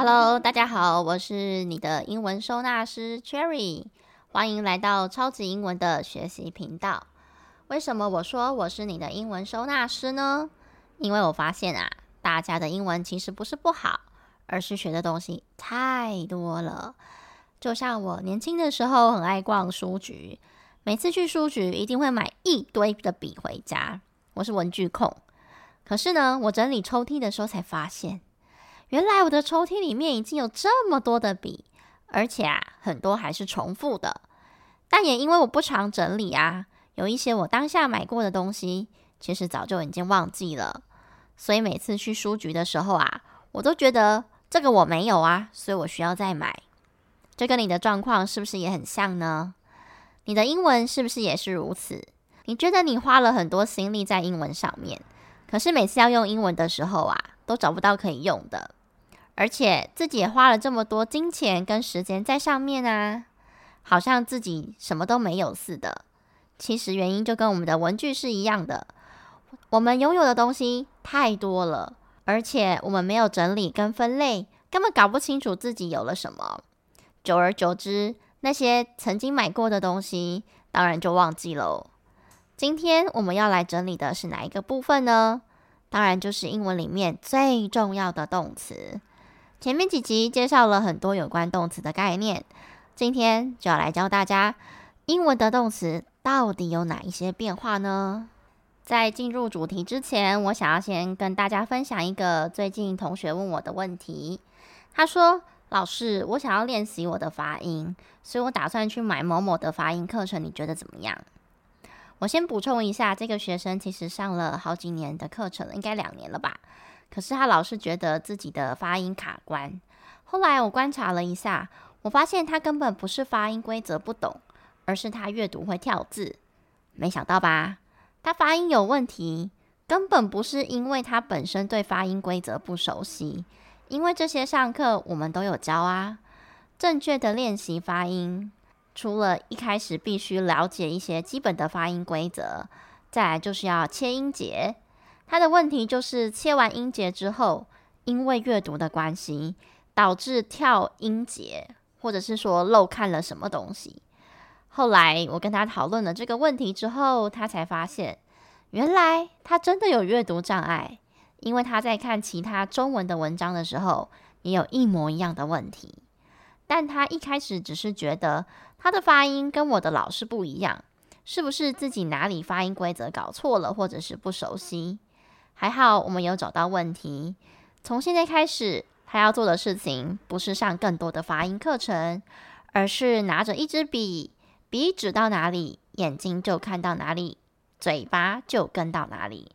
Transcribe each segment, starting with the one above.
Hello，大家好，我是你的英文收纳师 Cherry，欢迎来到超级英文的学习频道。为什么我说我是你的英文收纳师呢？因为我发现啊，大家的英文其实不是不好，而是学的东西太多了。就像我年轻的时候很爱逛书局，每次去书局一定会买一堆的笔回家。我是文具控，可是呢，我整理抽屉的时候才发现。原来我的抽屉里面已经有这么多的笔，而且啊，很多还是重复的。但也因为我不常整理啊，有一些我当下买过的东西，其实早就已经忘记了。所以每次去书局的时候啊，我都觉得这个我没有啊，所以我需要再买。这跟你的状况是不是也很像呢？你的英文是不是也是如此？你觉得你花了很多心力在英文上面，可是每次要用英文的时候啊，都找不到可以用的。而且自己也花了这么多金钱跟时间在上面啊，好像自己什么都没有似的。其实原因就跟我们的文具是一样的，我们拥有的东西太多了，而且我们没有整理跟分类，根本搞不清楚自己有了什么。久而久之，那些曾经买过的东西，当然就忘记喽。今天我们要来整理的是哪一个部分呢？当然就是英文里面最重要的动词。前面几集介绍了很多有关动词的概念，今天就要来教大家英文的动词到底有哪一些变化呢？在进入主题之前，我想要先跟大家分享一个最近同学问我的问题。他说：“老师，我想要练习我的发音，所以我打算去买某某的发音课程，你觉得怎么样？”我先补充一下，这个学生其实上了好几年的课程，应该两年了吧。可是他老是觉得自己的发音卡关。后来我观察了一下，我发现他根本不是发音规则不懂，而是他阅读会跳字。没想到吧？他发音有问题，根本不是因为他本身对发音规则不熟悉，因为这些上课我们都有教啊。正确的练习发音，除了一开始必须了解一些基本的发音规则，再来就是要切音节。他的问题就是切完音节之后，因为阅读的关系，导致跳音节，或者是说漏看了什么东西。后来我跟他讨论了这个问题之后，他才发现，原来他真的有阅读障碍，因为他在看其他中文的文章的时候，也有一模一样的问题。但他一开始只是觉得他的发音跟我的老师不一样，是不是自己哪里发音规则搞错了，或者是不熟悉？还好，我们有找到问题。从现在开始，他要做的事情不是上更多的发音课程，而是拿着一支笔，笔指到哪里，眼睛就看到哪里，嘴巴就跟到哪里。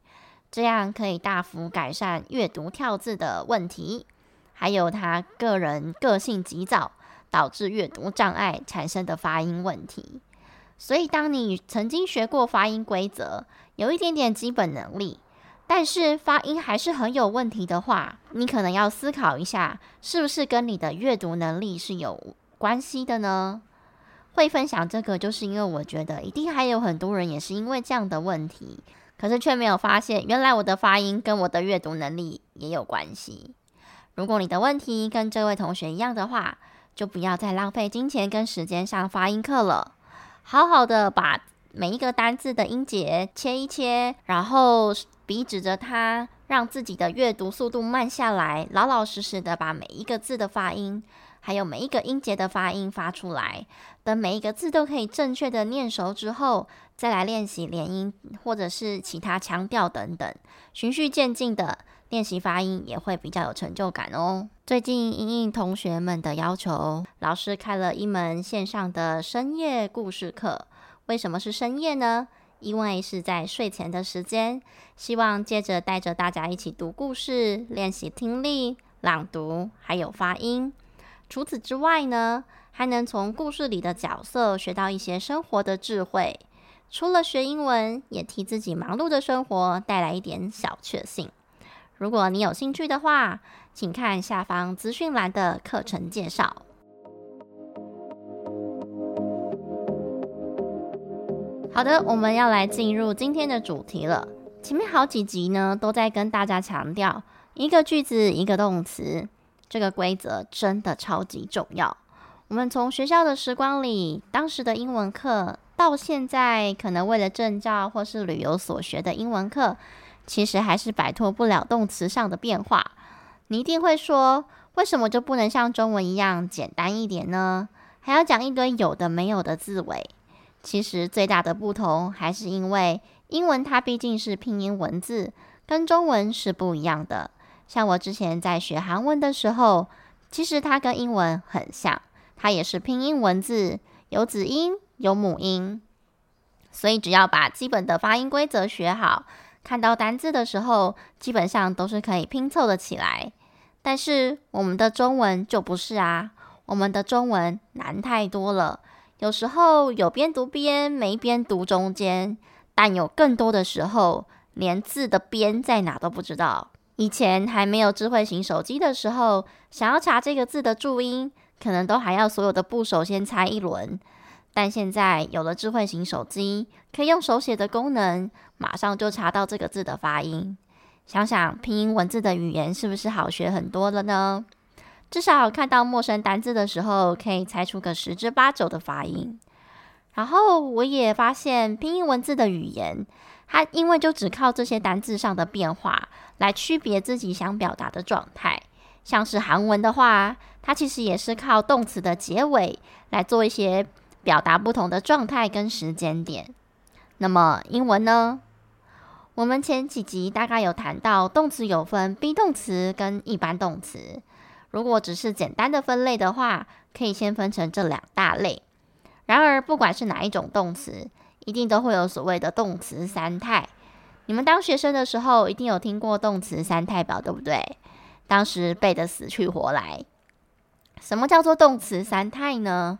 这样可以大幅改善阅读跳字的问题，还有他个人个性急躁，导致阅读障碍产生的发音问题。所以，当你曾经学过发音规则，有一点点基本能力。但是发音还是很有问题的话，你可能要思考一下，是不是跟你的阅读能力是有关系的呢？会分享这个，就是因为我觉得一定还有很多人也是因为这样的问题，可是却没有发现，原来我的发音跟我的阅读能力也有关系。如果你的问题跟这位同学一样的话，就不要再浪费金钱跟时间上发音课了，好好的把每一个单字的音节切一切，然后。笔指着它，让自己的阅读速度慢下来，老老实实的把每一个字的发音，还有每一个音节的发音发出来。等每一个字都可以正确的念熟之后，再来练习连音或者是其他腔调等等，循序渐进的练习发音也会比较有成就感哦。最近因应同学们的要求，老师开了一门线上的深夜故事课。为什么是深夜呢？因为是在睡前的时间，希望接着带着大家一起读故事，练习听力、朗读，还有发音。除此之外呢，还能从故事里的角色学到一些生活的智慧。除了学英文，也替自己忙碌的生活带来一点小确幸。如果你有兴趣的话，请看下方资讯栏的课程介绍。好的，我们要来进入今天的主题了。前面好几集呢，都在跟大家强调一个句子一个动词，这个规则真的超级重要。我们从学校的时光里，当时的英文课，到现在可能为了证照或是旅游所学的英文课，其实还是摆脱不了动词上的变化。你一定会说，为什么就不能像中文一样简单一点呢？还要讲一堆有的没有的字尾？其实最大的不同还是因为英文它毕竟是拼音文字，跟中文是不一样的。像我之前在学韩文的时候，其实它跟英文很像。它也是拼音文字，有子音，有母音，所以只要把基本的发音规则学好，看到单字的时候，基本上都是可以拼凑的起来。但是我们的中文就不是啊，我们的中文难太多了，有时候有边读边，没边读中间，但有更多的时候，连字的边在哪都不知道。以前还没有智慧型手机的时候，想要查这个字的注音，可能都还要所有的部首先猜一轮，但现在有了智慧型手机，可以用手写的功能，马上就查到这个字的发音。想想拼音文字的语言是不是好学很多了呢？至少看到陌生单字的时候，可以猜出个十之八九的发音。然后我也发现拼音文字的语言，它因为就只靠这些单字上的变化来区别自己想表达的状态。像是韩文的话，它其实也是靠动词的结尾来做一些表达不同的状态跟时间点。那么英文呢？我们前几集大概有谈到，动词有分 be 动词跟一般动词。如果只是简单的分类的话，可以先分成这两大类。然而，不管是哪一种动词，一定都会有所谓的动词三态。你们当学生的时候，一定有听过动词三态表，对不对？当时背得死去活来。什么叫做动词三态呢？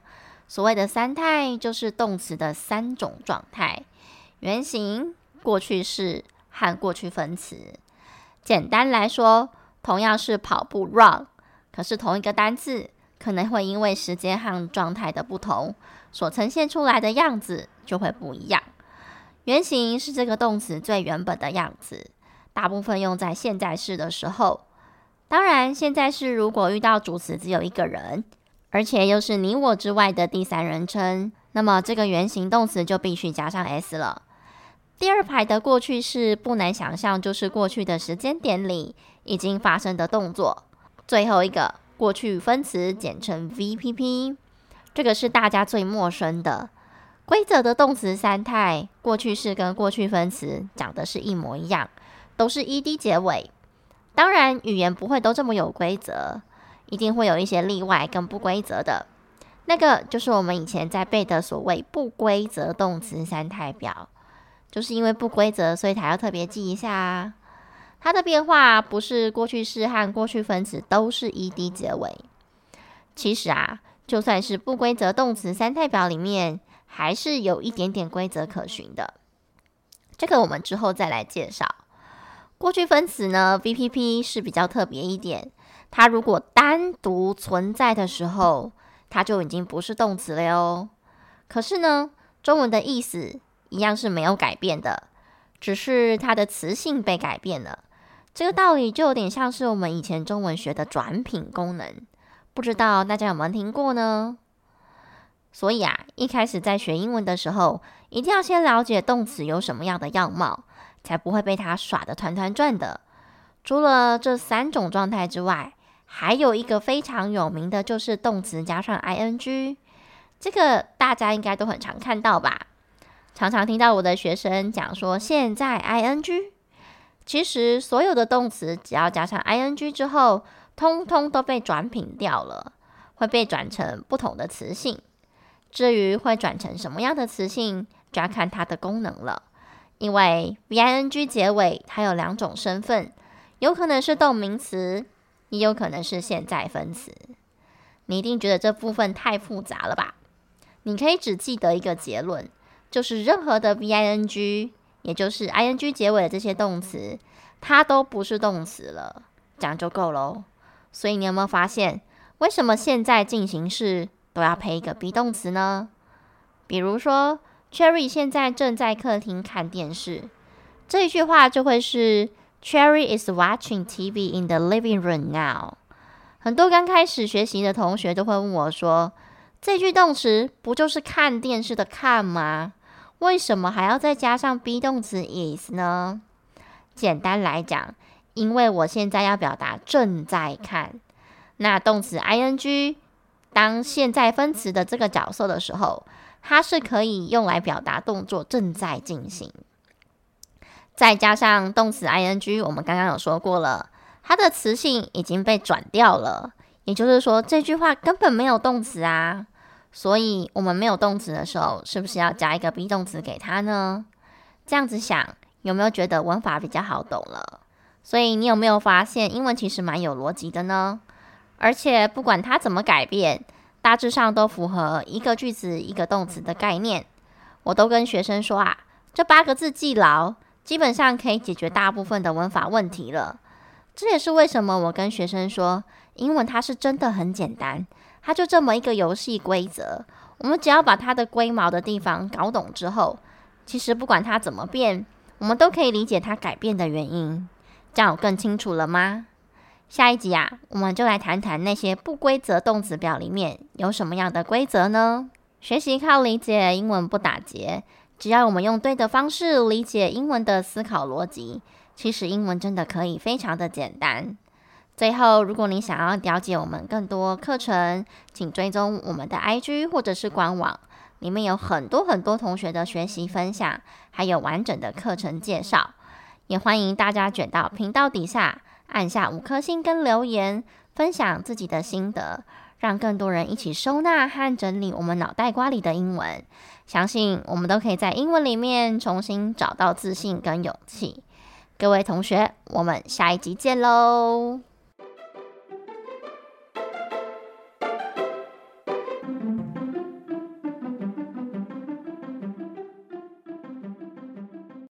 所谓的三态就是动词的三种状态：原形、过去式和过去分词。简单来说，同样是跑步 run，可是同一个单字可能会因为时间和状态的不同，所呈现出来的样子就会不一样。原型是这个动词最原本的样子，大部分用在现在式的时候。当然，现在是如果遇到主词只有一个人，而且又是你我之外的第三人称，那么这个原型动词就必须加上 s 了。第二排的过去式不难想象，就是过去的时间点里已经发生的动作。最后一个过去分词简称 VPP，这个是大家最陌生的规则的动词三态，过去式跟过去分词长得是一模一样，都是 ed 结尾。当然，语言不会都这么有规则，一定会有一些例外跟不规则的。那个就是我们以前在背的所谓不规则动词三态表，就是因为不规则，所以才要特别记一下啊。它的变化不是过去式和过去分词都是 ed 结尾。其实啊，就算是不规则动词三态表里面，还是有一点点规则可循的。这个我们之后再来介绍。过去分词呢，VPP 是比较特别一点。它如果单独存在的时候，它就已经不是动词了哟。可是呢，中文的意思一样是没有改变的，只是它的词性被改变了。这个道理就有点像是我们以前中文学的转品功能，不知道大家有没有听过呢？所以啊，一开始在学英文的时候，一定要先了解动词有什么样的样貌。才不会被他耍得团团转的。除了这三种状态之外，还有一个非常有名的就是动词加上 ing，这个大家应该都很常看到吧？常常听到我的学生讲说现在 ing，其实所有的动词只要加上 ing 之后，通通都被转品掉了，会被转成不同的词性。至于会转成什么样的词性，就要看它的功能了。因为 VING 结尾，它有两种身份，有可能是动名词，也有可能是现在分词。你一定觉得这部分太复杂了吧？你可以只记得一个结论，就是任何的 VING，也就是 ING 结尾的这些动词，它都不是动词了，这样就够喽。所以你有没有发现，为什么现在进行式都要配一个 be 动词呢？比如说。Cherry 现在正在客厅看电视，这一句话就会是 Cherry is watching TV in the living room now。很多刚开始学习的同学都会问我说：“这句动词不就是看电视的看吗？为什么还要再加上 be 动词 is 呢？”简单来讲，因为我现在要表达正在看，那动词 ing 当现在分词的这个角色的时候，它是可以用来表达动作正在进行。再加上动词 ing，我们刚刚有说过了。它的词性已经被转掉了，也就是说这句话根本没有动词啊。所以我们没有动词的时候，是不是要加一个 be 动词给它呢？这样子想，有没有觉得文法比较好懂了？所以你有没有发现，英文其实蛮有逻辑的呢？而且不管它怎么改变，大致上都符合一个句子一个动词的概念。我都跟学生说啊，这八个字记牢，基本上可以解决大部分的文法问题了。这也是为什么我跟学生说，英文它是真的很简单，它就这么一个游戏规则。我们只要把它的龟毛的地方搞懂之后，其实不管它怎么变，我们都可以理解它改变的原因。这样有更清楚了吗？下一集啊，我们就来谈谈那些不规则动词表里面有什么样的规则呢？学习靠理解，英文不打结。只要我们用对的方式理解英文的思考逻辑。其实英文真的可以非常的简单。最后，如果你想要了解我们更多课程，请追踪我们的 IG 或者是官网，里面有很多很多同学的学习分享，还有完整的课程介绍。也欢迎大家卷到频道底下，按下五颗星跟留言，分享自己的心得，让更多人一起收纳和整理我们脑袋瓜里的英文。相信我们都可以在英文里面重新找到自信跟勇气。各位同学，我们下一集见喽！